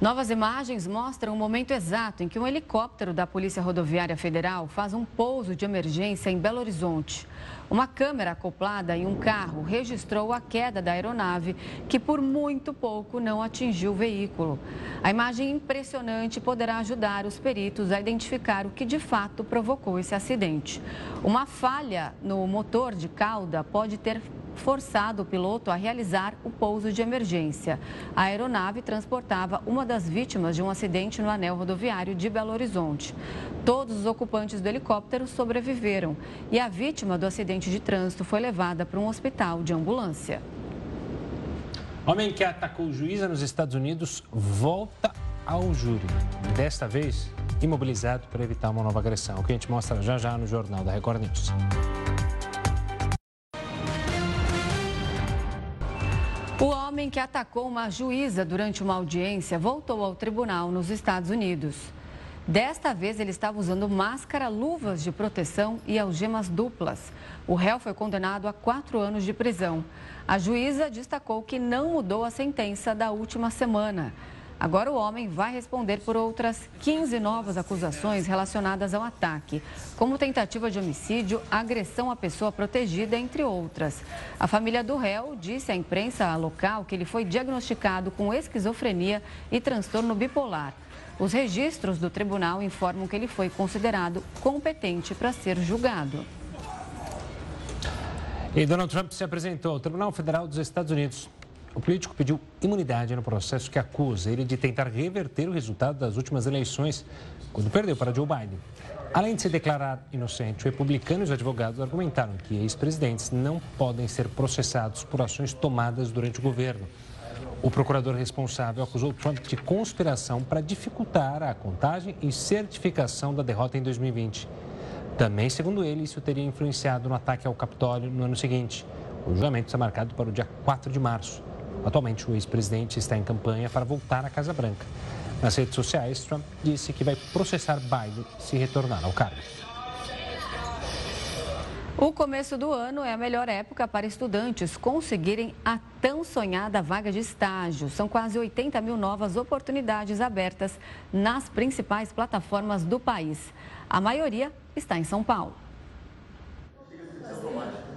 Novas imagens mostram o momento exato em que um helicóptero da Polícia Rodoviária Federal faz um pouso de emergência em Belo Horizonte. Uma câmera acoplada em um carro registrou a queda da aeronave, que por muito pouco não atingiu o veículo. A imagem impressionante poderá ajudar os peritos a identificar o que de fato provocou esse acidente. Uma falha no motor de cauda pode ter forçado o piloto a realizar o pouso de emergência. A aeronave transportava uma das vítimas de um acidente no anel rodoviário de Belo Horizonte. Todos os ocupantes do helicóptero sobreviveram e a vítima do acidente de trânsito foi levada para um hospital de ambulância. Homem que atacou juíza nos Estados Unidos volta ao júri. Desta vez, imobilizado para evitar uma nova agressão. O que a gente mostra já já no Jornal da Record News. O homem que atacou uma juíza durante uma audiência voltou ao tribunal nos Estados Unidos. Desta vez, ele estava usando máscara, luvas de proteção e algemas duplas. O réu foi condenado a quatro anos de prisão. A juíza destacou que não mudou a sentença da última semana. Agora o homem vai responder por outras 15 novas acusações relacionadas ao ataque, como tentativa de homicídio, agressão à pessoa protegida, entre outras. A família do réu disse à imprensa local que ele foi diagnosticado com esquizofrenia e transtorno bipolar. Os registros do tribunal informam que ele foi considerado competente para ser julgado. E Donald Trump se apresentou ao Tribunal Federal dos Estados Unidos. O político pediu imunidade no processo que acusa ele de tentar reverter o resultado das últimas eleições, quando perdeu para Joe Biden. Além de se declarar inocente, o republicano e os advogados argumentaram que ex-presidentes não podem ser processados por ações tomadas durante o governo. O procurador responsável acusou Trump de conspiração para dificultar a contagem e certificação da derrota em 2020. Também, segundo ele, isso teria influenciado no ataque ao Capitólio no ano seguinte. O julgamento está marcado para o dia 4 de março. Atualmente, o ex-presidente está em campanha para voltar à Casa Branca. Nas redes sociais, Trump disse que vai processar Biden se retornar ao cargo. O começo do ano é a melhor época para estudantes conseguirem a tão sonhada vaga de estágio. São quase 80 mil novas oportunidades abertas nas principais plataformas do país. A maioria está em São Paulo.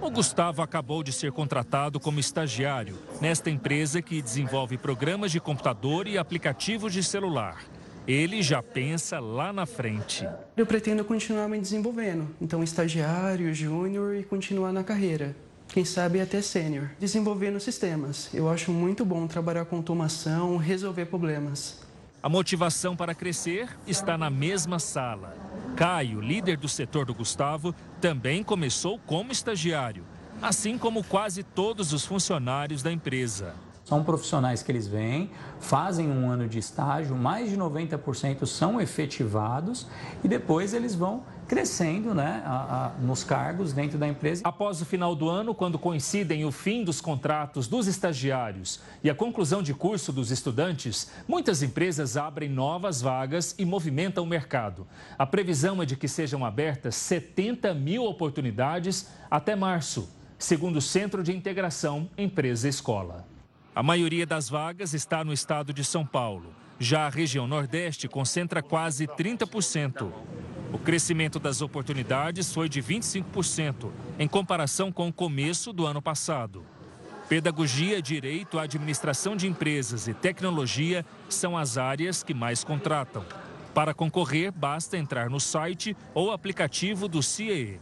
O Gustavo acabou de ser contratado como estagiário nesta empresa que desenvolve programas de computador e aplicativos de celular. Ele já pensa lá na frente. Eu pretendo continuar me desenvolvendo, então estagiário, júnior e continuar na carreira. quem sabe até sênior, desenvolvendo sistemas. Eu acho muito bom trabalhar com automação, resolver problemas. A motivação para crescer está na mesma sala. Caio, líder do setor do Gustavo, também começou como estagiário, assim como quase todos os funcionários da empresa. São profissionais que eles vêm, fazem um ano de estágio, mais de 90% são efetivados e depois eles vão crescendo né, a, a, nos cargos dentro da empresa. Após o final do ano, quando coincidem o fim dos contratos dos estagiários e a conclusão de curso dos estudantes, muitas empresas abrem novas vagas e movimentam o mercado. A previsão é de que sejam abertas 70 mil oportunidades até março, segundo o Centro de Integração Empresa-Escola. A maioria das vagas está no estado de São Paulo. Já a região Nordeste concentra quase 30%. O crescimento das oportunidades foi de 25%, em comparação com o começo do ano passado. Pedagogia, direito, administração de empresas e tecnologia são as áreas que mais contratam. Para concorrer, basta entrar no site ou aplicativo do CIE.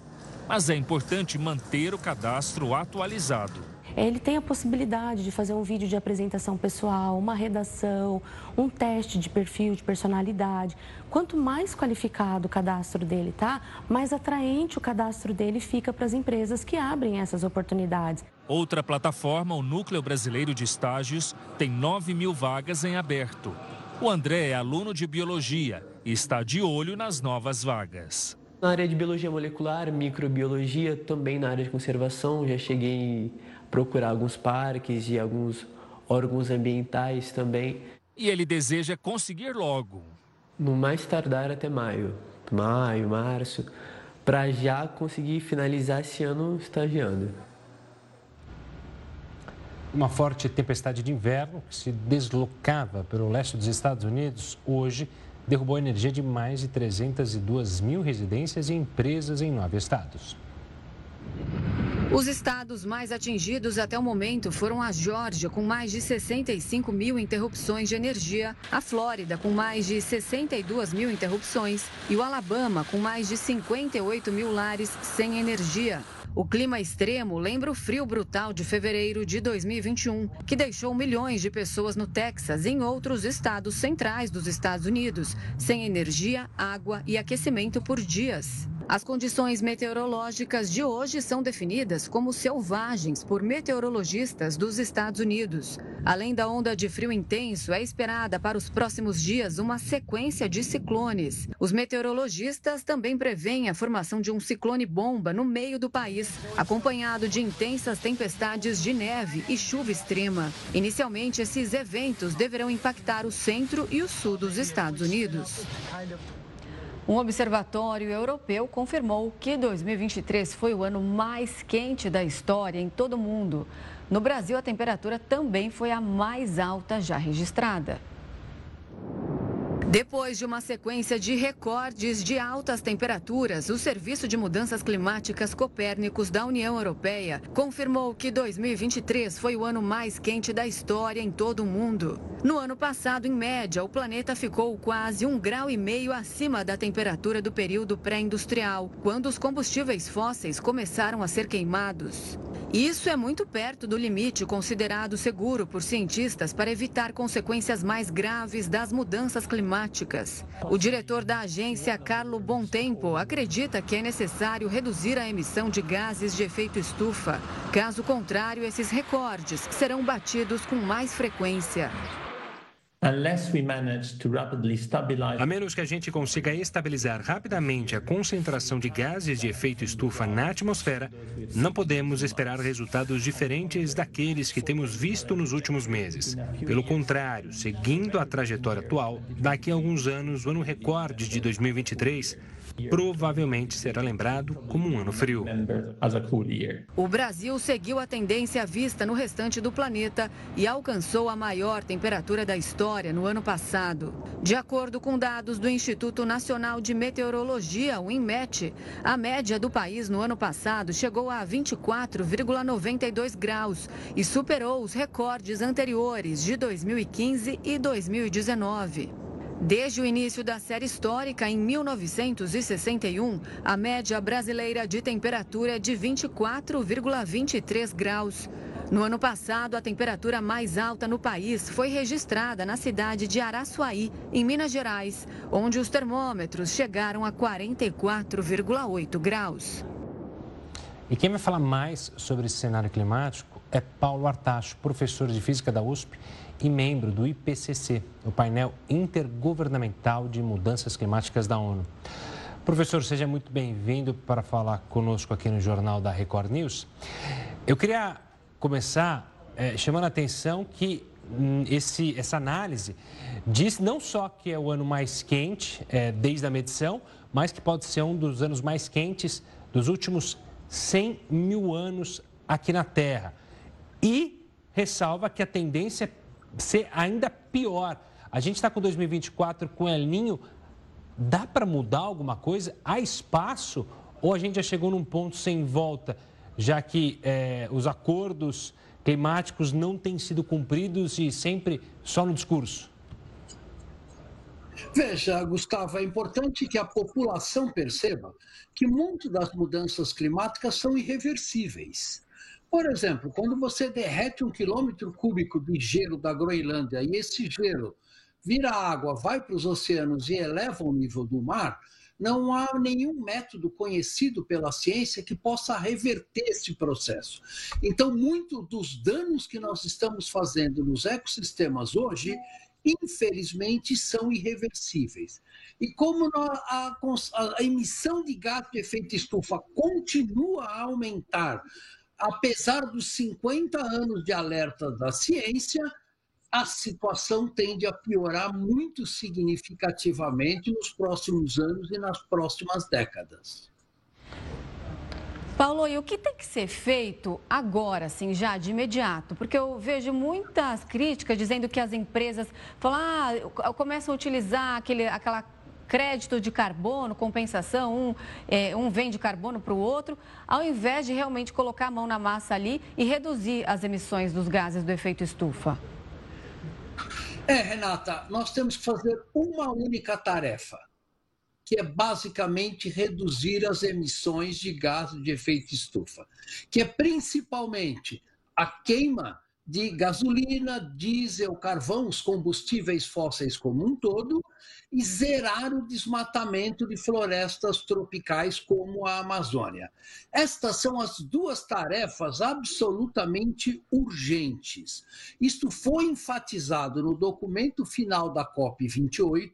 Mas é importante manter o cadastro atualizado ele tem a possibilidade de fazer um vídeo de apresentação pessoal, uma redação, um teste de perfil, de personalidade. Quanto mais qualificado o cadastro dele tá, mais atraente o cadastro dele fica para as empresas que abrem essas oportunidades. Outra plataforma, o Núcleo Brasileiro de Estágios, tem 9 mil vagas em aberto. O André é aluno de biologia e está de olho nas novas vagas. Na área de biologia molecular, microbiologia, também na área de conservação, já cheguei procurar alguns parques e alguns órgãos ambientais também. E ele deseja conseguir logo. No mais tardar até maio, maio, março, para já conseguir finalizar esse ano estagiando. Uma forte tempestade de inverno que se deslocava pelo leste dos Estados Unidos hoje derrubou a energia de mais de 302 mil residências e empresas em nove estados. Os estados mais atingidos até o momento foram a Geórgia, com mais de 65 mil interrupções de energia, a Flórida, com mais de 62 mil interrupções, e o Alabama, com mais de 58 mil lares sem energia. O clima extremo lembra o frio brutal de fevereiro de 2021, que deixou milhões de pessoas no Texas e em outros estados centrais dos Estados Unidos, sem energia, água e aquecimento por dias. As condições meteorológicas de hoje são definidas como selvagens por meteorologistas dos Estados Unidos. Além da onda de frio intenso, é esperada para os próximos dias uma sequência de ciclones. Os meteorologistas também preveem a formação de um ciclone bomba no meio do país, acompanhado de intensas tempestades de neve e chuva extrema. Inicialmente, esses eventos deverão impactar o centro e o sul dos Estados Unidos. Um observatório europeu confirmou que 2023 foi o ano mais quente da história em todo o mundo. No Brasil, a temperatura também foi a mais alta já registrada. Depois de uma sequência de recordes de altas temperaturas, o Serviço de Mudanças Climáticas Copérnicos da União Europeia confirmou que 2023 foi o ano mais quente da história em todo o mundo. No ano passado, em média, o planeta ficou quase um grau e meio acima da temperatura do período pré-industrial, quando os combustíveis fósseis começaram a ser queimados. Isso é muito perto do limite considerado seguro por cientistas para evitar consequências mais graves das mudanças climáticas. O diretor da agência, Carlo Bontempo, acredita que é necessário reduzir a emissão de gases de efeito estufa. Caso contrário, esses recordes serão batidos com mais frequência. A menos que a gente consiga estabilizar rapidamente a concentração de gases de efeito estufa na atmosfera, não podemos esperar resultados diferentes daqueles que temos visto nos últimos meses. Pelo contrário, seguindo a trajetória atual, daqui a alguns anos, o ano recorde de 2023 provavelmente será lembrado como um ano frio. O Brasil seguiu a tendência vista no restante do planeta e alcançou a maior temperatura da história no ano passado. De acordo com dados do Instituto Nacional de Meteorologia, o INMET, a média do país no ano passado chegou a 24,92 graus e superou os recordes anteriores de 2015 e 2019. Desde o início da série histórica, em 1961, a média brasileira de temperatura é de 24,23 graus. No ano passado, a temperatura mais alta no país foi registrada na cidade de Araçuaí, em Minas Gerais, onde os termômetros chegaram a 44,8 graus. E quem vai falar mais sobre esse cenário climático é Paulo Artacho, professor de Física da USP e membro do IPCC, o painel intergovernamental de mudanças climáticas da ONU. Professor, seja muito bem-vindo para falar conosco aqui no Jornal da Record News. Eu queria começar é, chamando a atenção que hum, esse, essa análise diz não só que é o ano mais quente é, desde a medição, mas que pode ser um dos anos mais quentes dos últimos 100 mil anos aqui na Terra. E ressalva que a tendência é ser ainda pior. A gente está com 2024 com El Ninho. Dá para mudar alguma coisa? Há espaço? Ou a gente já chegou num ponto sem volta, já que é, os acordos climáticos não têm sido cumpridos e sempre só no discurso? Veja, Gustavo, é importante que a população perceba que muitas das mudanças climáticas são irreversíveis. Por exemplo, quando você derrete um quilômetro cúbico de gelo da Groenlândia e esse gelo vira água, vai para os oceanos e eleva o nível do mar, não há nenhum método conhecido pela ciência que possa reverter esse processo. Então, muito dos danos que nós estamos fazendo nos ecossistemas hoje, infelizmente, são irreversíveis. E como a, a, emissão de gás de efeito estufa continua a aumentar, apesar dos 50 anos de alerta da ciência, a situação tende a piorar muito significativamente nos próximos anos e nas próximas décadas. Paulo, e o que tem que ser feito agora, assim, já de imediato? Porque eu vejo muitas críticas dizendo que as empresas falam, ah, começam a utilizar aquele, aquela crédito de carbono, compensação, um, é, um vende carbono para o outro, ao invés de realmente colocar a mão na massa ali e reduzir as emissões dos gases do efeito estufa? É, Renata, nós temos que fazer uma única tarefa, que é basicamente reduzir as emissões de gases de efeito estufa, que é principalmente a queima de gasolina, diesel, carvão, os combustíveis fósseis como um todo, e zerar o desmatamento de florestas tropicais como a Amazônia. Estas são as duas tarefas absolutamente urgentes. Isto foi enfatizado no documento final da COP28,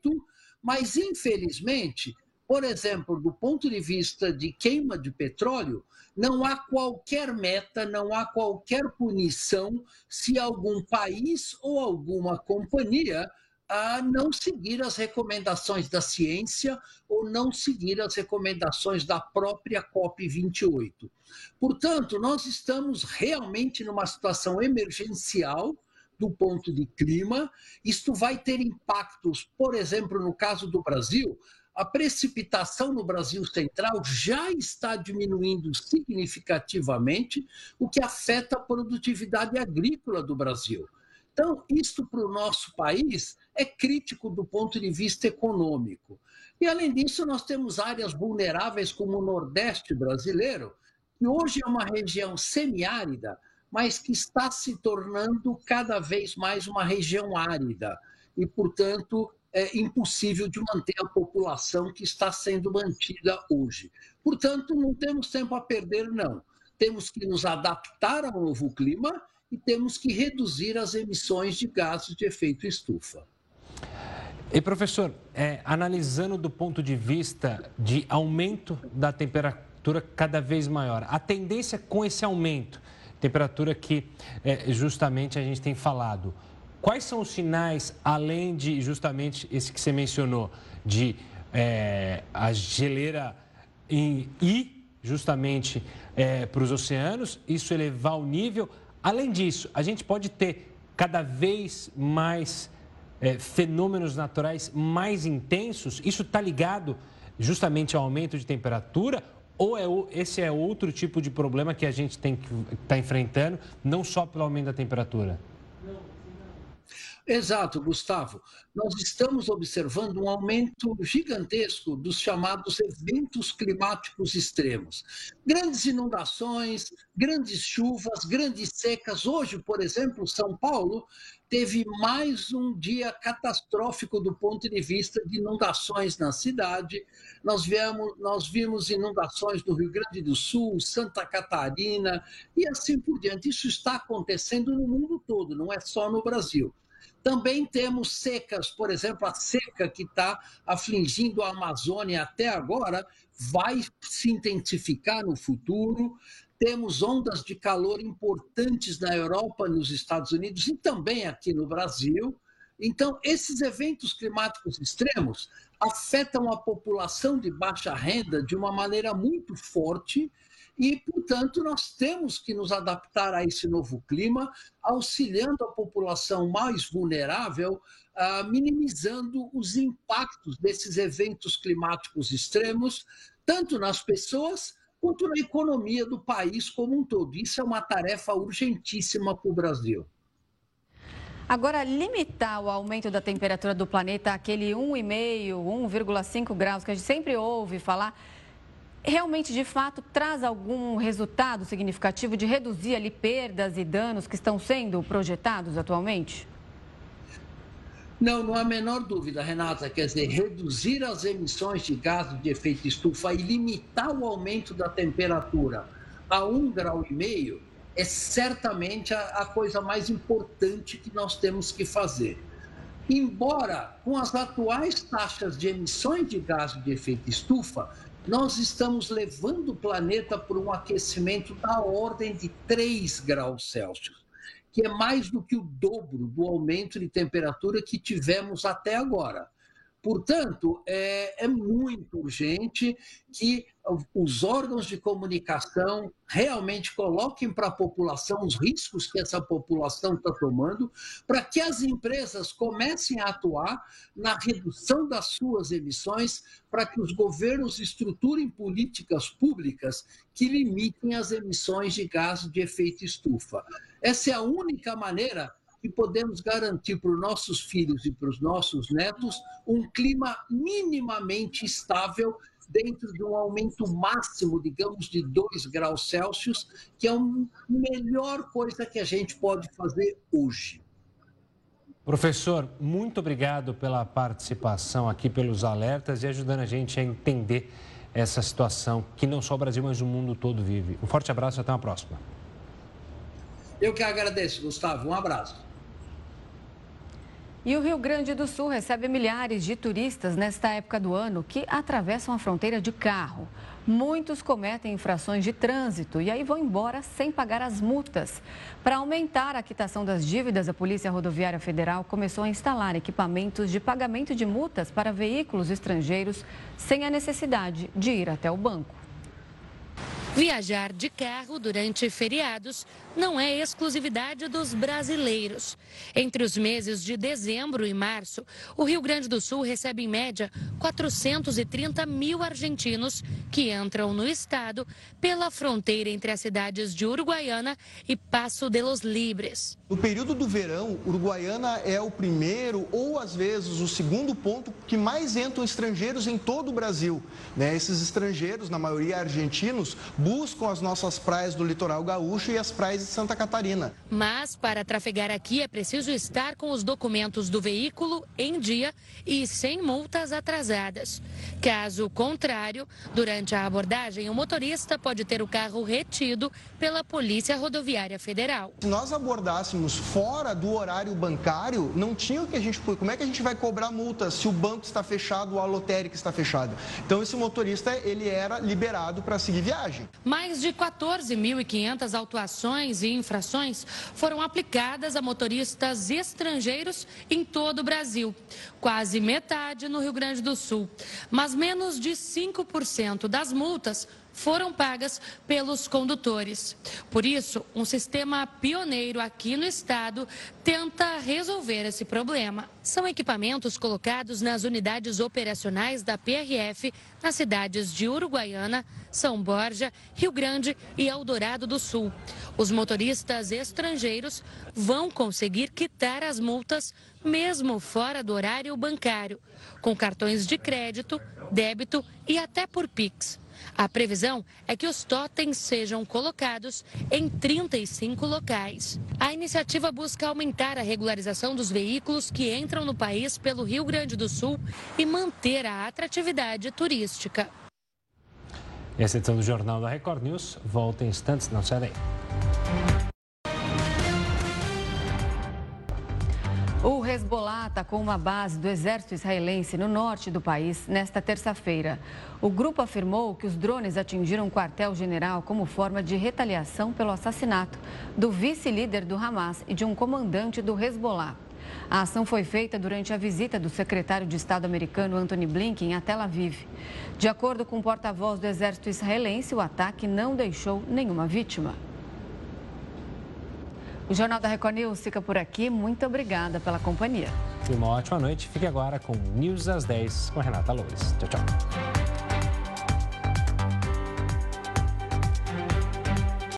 mas infelizmente por exemplo, do ponto de vista de queima de petróleo, não há qualquer meta, não há qualquer punição se algum país ou alguma companhia a não seguir as recomendações da ciência ou não seguir as recomendações da própria COP28. Portanto, nós estamos realmente numa situação emergencial do ponto de clima. Isto vai ter impactos, por exemplo, no caso do Brasil, a precipitação no Brasil Central já está diminuindo significativamente, o que afeta a produtividade agrícola do Brasil. Então, isto para o nosso país é crítico do ponto de vista econômico. E, além disso, nós temos áreas vulneráveis como o Nordeste brasileiro, que hoje é uma região semiárida, mas que está se tornando cada vez mais uma região árida. E, portanto, é impossível de manter a população que está sendo mantida hoje. Portanto, não temos tempo a perder, não. Temos que nos adaptar ao novo clima e temos que reduzir as emissões de gases de efeito estufa. E professor, é, analisando do ponto de vista de aumento da temperatura cada vez maior, a tendência com esse aumento, temperatura que é, justamente a gente tem falado, Quais são os sinais, além de justamente esse que você mencionou, de é, a geleira em, ir justamente é, para os oceanos, isso elevar o nível? Além disso, a gente pode ter cada vez mais é, fenômenos naturais mais intensos? Isso está ligado justamente ao aumento de temperatura? Ou é, esse é outro tipo de problema que a gente tem que estar tá enfrentando, não só pelo aumento da temperatura? Exato, Gustavo. Nós estamos observando um aumento gigantesco dos chamados eventos climáticos extremos. Grandes inundações, grandes chuvas, grandes secas. Hoje, por exemplo, São Paulo teve mais um dia catastrófico do ponto de vista de inundações na cidade. Nós, viemos, nós vimos inundações no Rio Grande do Sul, Santa Catarina e assim por diante. Isso está acontecendo no mundo todo, não é só no Brasil. Também temos secas, por exemplo, a seca que está afligindo a Amazônia até agora vai se intensificar no futuro. Temos ondas de calor importantes na Europa, nos Estados Unidos e também aqui no Brasil. Então, esses eventos climáticos extremos afetam a população de baixa renda de uma maneira muito forte e, portanto, nós temos que nos adaptar a esse novo clima, auxiliando a população mais vulnerável, ah, minimizando os impactos desses eventos climáticos extremos, tanto nas pessoas quanto na economia do país como um todo. Isso é uma tarefa urgentíssima para o Brasil. Agora, limitar o aumento da temperatura do planeta àquele 1,5, 1,5 graus que a gente sempre ouve falar, realmente, de fato, traz algum resultado significativo de reduzir ali perdas e danos que estão sendo projetados atualmente? Não, não há a menor dúvida, Renata. Quer dizer, reduzir as emissões de gases de efeito estufa e limitar o aumento da temperatura a um grau e meio é certamente a, a coisa mais importante que nós temos que fazer. Embora, com as atuais taxas de emissões de gases de efeito estufa, nós estamos levando o planeta para um aquecimento da ordem de 3 graus Celsius, que é mais do que o dobro do aumento de temperatura que tivemos até agora. Portanto, é, é, muito urgente que os órgãos de comunicação realmente coloquem para a população os riscos que essa população está tomando, para que as empresas comecem a atuar na redução das suas emissões, para que os governos estruturem políticas públicas que limitem as emissões de gases de efeito estufa. Essa é a única maneira que podemos garantir para os nossos filhos e para os nossos netos um clima minimamente estável dentro de um aumento máximo, digamos, de 2 graus Celsius, que é a melhor coisa que a gente pode fazer hoje. Professor, muito obrigado pela participação aqui, pelos alertas e ajudando a gente a entender essa situação que não só o Brasil, mas o mundo todo vive. Um forte abraço e até uma próxima. Eu que agradeço, Gustavo. Um abraço. E o Rio Grande do Sul recebe milhares de turistas nesta época do ano que atravessam a fronteira de carro. Muitos cometem infrações de trânsito e aí vão embora sem pagar as multas. Para aumentar a quitação das dívidas, a Polícia Rodoviária Federal começou a instalar equipamentos de pagamento de multas para veículos estrangeiros sem a necessidade de ir até o banco. Viajar de carro durante feriados não é exclusividade dos brasileiros. Entre os meses de dezembro e março, o Rio Grande do Sul recebe em média 430 mil argentinos que entram no estado pela fronteira entre as cidades de Uruguaiana e Passo de los Libres. No período do verão, Uruguaiana é o primeiro ou às vezes o segundo ponto que mais entram estrangeiros em todo o Brasil. Né? Esses estrangeiros, na maioria argentinos, buscam as nossas praias do litoral gaúcho e as praias de Santa Catarina. Mas para trafegar aqui é preciso estar com os documentos do veículo em dia e sem multas atrasadas. Caso contrário, durante a abordagem, o motorista pode ter o carro retido pela Polícia Rodoviária Federal. Se nós abordássemos fora do horário bancário, não tinha o que a gente. Como é que a gente vai cobrar multa se o banco está fechado ou a lotérica está fechada? Então esse motorista ele era liberado para seguir viagem. Mais de 14.500 autuações e infrações foram aplicadas a motoristas estrangeiros em todo o Brasil, quase metade no Rio Grande do Sul. Mas menos de 5% das multas foram pagas pelos condutores. Por isso, um sistema pioneiro aqui no estado tenta resolver esse problema. São equipamentos colocados nas unidades operacionais da PRF nas cidades de Uruguaiana, São Borja, Rio Grande e Eldorado do Sul. Os motoristas estrangeiros vão conseguir quitar as multas mesmo fora do horário bancário, com cartões de crédito, débito e até por Pix. A previsão é que os totens sejam colocados em 35 locais. A iniciativa busca aumentar a regularização dos veículos que entram no país pelo Rio Grande do Sul e manter a atratividade turística. Essa edição do Jornal da Record News volta em instantes, não sai daí. O Hezbollah atacou uma base do exército israelense no norte do país nesta terça-feira. O grupo afirmou que os drones atingiram um quartel-general como forma de retaliação pelo assassinato do vice-líder do Hamas e de um comandante do Hezbollah. A ação foi feita durante a visita do secretário de Estado americano Anthony Blinken a Tel Aviv. De acordo com o porta-voz do exército israelense, o ataque não deixou nenhuma vítima. O Jornal da Record News fica por aqui. Muito obrigada pela companhia. E uma ótima noite. Fique agora com News às 10 com Renata Loures. Tchau, tchau.